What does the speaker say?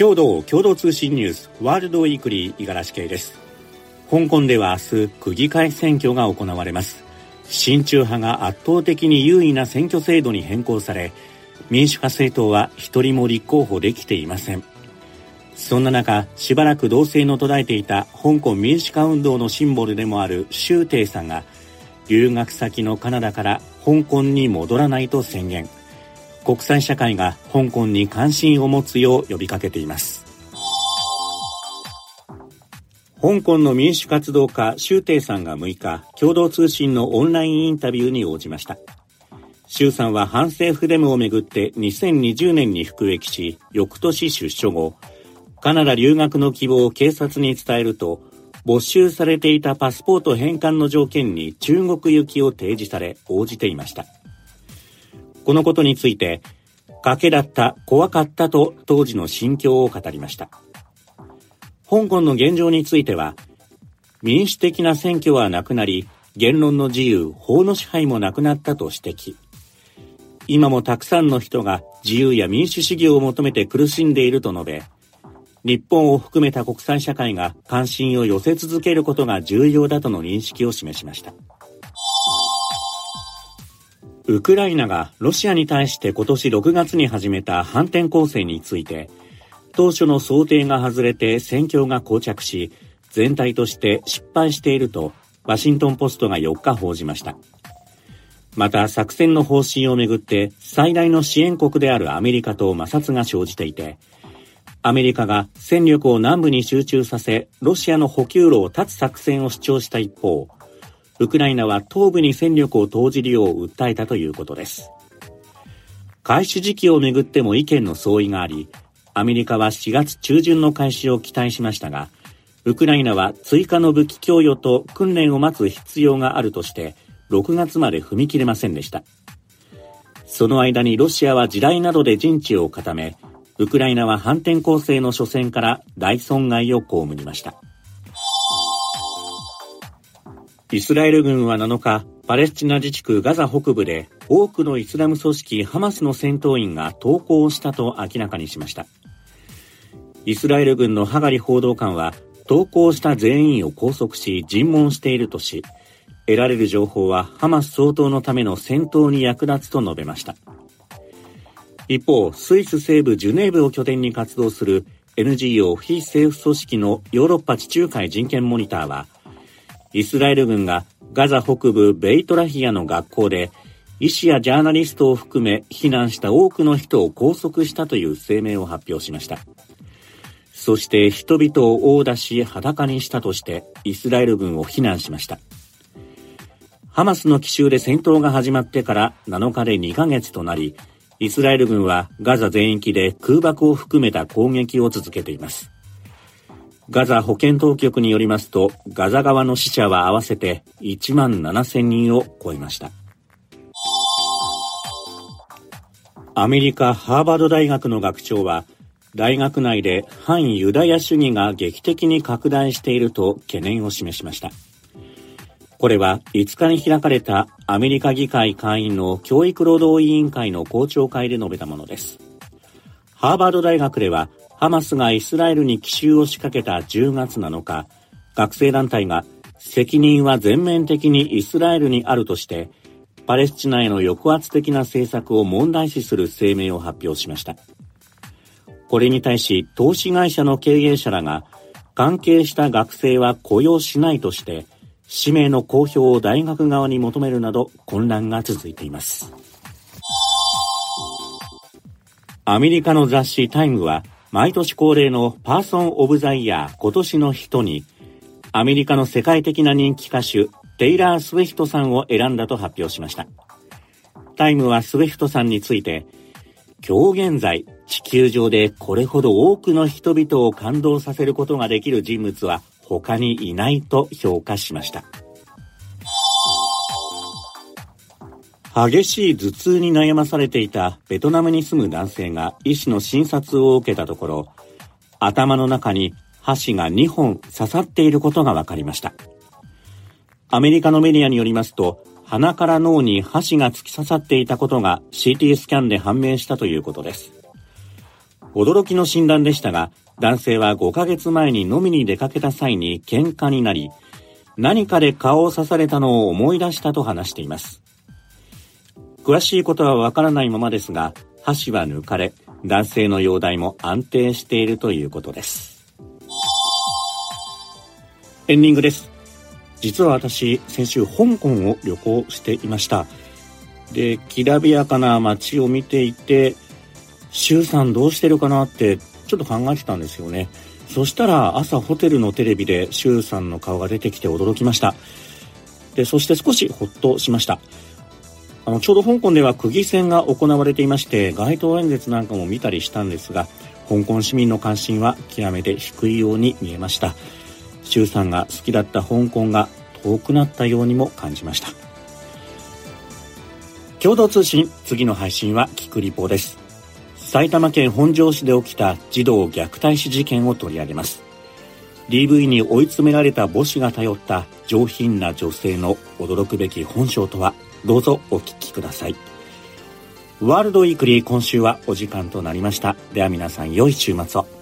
共同共同通信ニュースワールドウィークリー五十嵐系です。香港では明日区議会選挙が行われます。親中派が圧倒的に優位な選挙制度に変更され民主派政党は一人も立候補できていません。そんな中しばらく同棲の途絶えていた香港民主化運動のシンボルでもある周庭さんが留学先のカナダから香港に戻らないと宣言。国際社会が香港に関心を持つよう呼びかけています。香港の民主活動家周庭さんが6日共同通信のオンラインインタビューに応じました。周さんは反政府デモをめぐって2020年に服役し翌年出所後カナダ留学の希望を警察に伝えると没収されていたパスポート返還の条件に中国行きを提示され応じていました。このことについて賭けだった怖かったと当時の心境を語りました。香港の現状については民主的な選挙はなくなり言論の自由法の支配もなくなったと指摘。今もたくさんの人が自由や民主主義を求めて苦しんでいると述べ日本を含めた国際社会が関心を寄せ続けることが重要だとの認識を示しました。ウクライナがロシアに対して今年6月に始めた反転攻勢について当初の想定が外れて戦況が膠着し全体として失敗しているとワシントンポストが4日報じました。また作戦の方針をめぐって最大の支援国であるアメリカと摩擦が生じていてアメリカが戦力を南部に集中させ、ロシアの補給路を断つ作戦を主張した一方、ウクライナは東部に戦力を投じるよう訴えたということです。開始時期をめぐっても意見の相違があり、アメリカは4月中旬の開始を期待しましたが、ウクライナは追加の武器供与と訓練を待つ必要があるとして、6月まで踏み切れませんでした。その間にロシアは地雷などで陣地を固め、ウクライナは反転攻勢の初戦から大損害を被りました。イスラエル軍は7日、パレスチナ自治区ガザ北部で多くのイスラム組織ハマスの戦闘員が投降したと明らかにしました。イスラエル軍のハガリ報道官は投降した全員を拘束し尋問しているとし、得られる情報はハマス総統のための戦闘に役立つと述べました。一方、スイス西部ジュネーブを拠点に活動する NGO 非政府組織のヨーロッパ地中海人権モニターは、イスラエル軍がガザ北部ベイトラヒアの学校で医師やジャーナリストを含め避難した多くの人を拘束したという声明を発表しました。そして人々を殴打し裸にしたとしてイスラエル軍を非難しました。ハマスの奇襲で戦闘が始まってから7日で2ヶ月となり、イスラエル軍はガザ全域で空爆を含めた攻撃を続けています。ガザ保健当局によりますと、ガザ側の死者は合わせて1万7000人を超えました。アメリカ・ハーバード大学の学長は、大学内で反ユダヤ主義が劇的に拡大していると懸念を示しました。これは5日に開かれたアメリカ議会会員の教育労働委員会の公聴会で述べたものです。ハーバード大学ではハマスがイスラエルに奇襲を仕掛けた10月7日、学生団体が責任は全面的にイスラエルにあるとして、パレスチナへの抑圧的な政策を問題視する声明を発表しました。これに対し投資会社の経営者らが関係した学生は雇用しないとして氏名の公表を大学側に求めるなど混乱が続いています。アメリカの雑誌タイムは毎年恒例のパーソン・オブ・ザ・イヤー今年の人にアメリカの世界的な人気歌手テイラー・スウィフトさんを選んだと発表しました。タイムはスウィフトさんについて今日現在地球上でこれほど多くの人々を感動させることができる人物は他にいないと評価しました。激しい頭痛に悩まされていたベトナムに住む男性が医師の診察を受けたところ、頭の中に箸が2本刺さっていることが分かりました。アメリカのメディアによりますと、鼻から脳に箸が突き刺さっていたことが CT スキャンで判明したということです。驚きの診断でしたが、男性は5ヶ月前に飲みに出かけた際に喧嘩になり、何かで顔を刺されたのを思い出したと話しています。詳しいことはわからないままですが、箸は抜かれ、男性の容体も安定しているということです。エンディングです。実は私、先週香港を旅行していました。で、きらびやかな街を見ていて、周さんどうしてるかなってちょっと考えてたんですよね。そしたら朝ホテルのテレビで周さんの顔が出てきて驚きました。で、そして少しほっとしました。あの、ちょうど香港では区議選が行われていまして、街頭演説なんかも見たりしたんですが、香港市民の関心は極めて低いように見えました。周さんが好きだった香港が遠くなったようにも感じました。共同通信、次の配信はキクリポです。埼玉県本庄市で起きた児童虐待死事件を取り上げます。DV に追い詰められた母子が頼った上品な女性の驚くべき本性とは？どうぞお聞きください。ワールドウィークリー今週はお時間となりました。では皆さん良い週末を。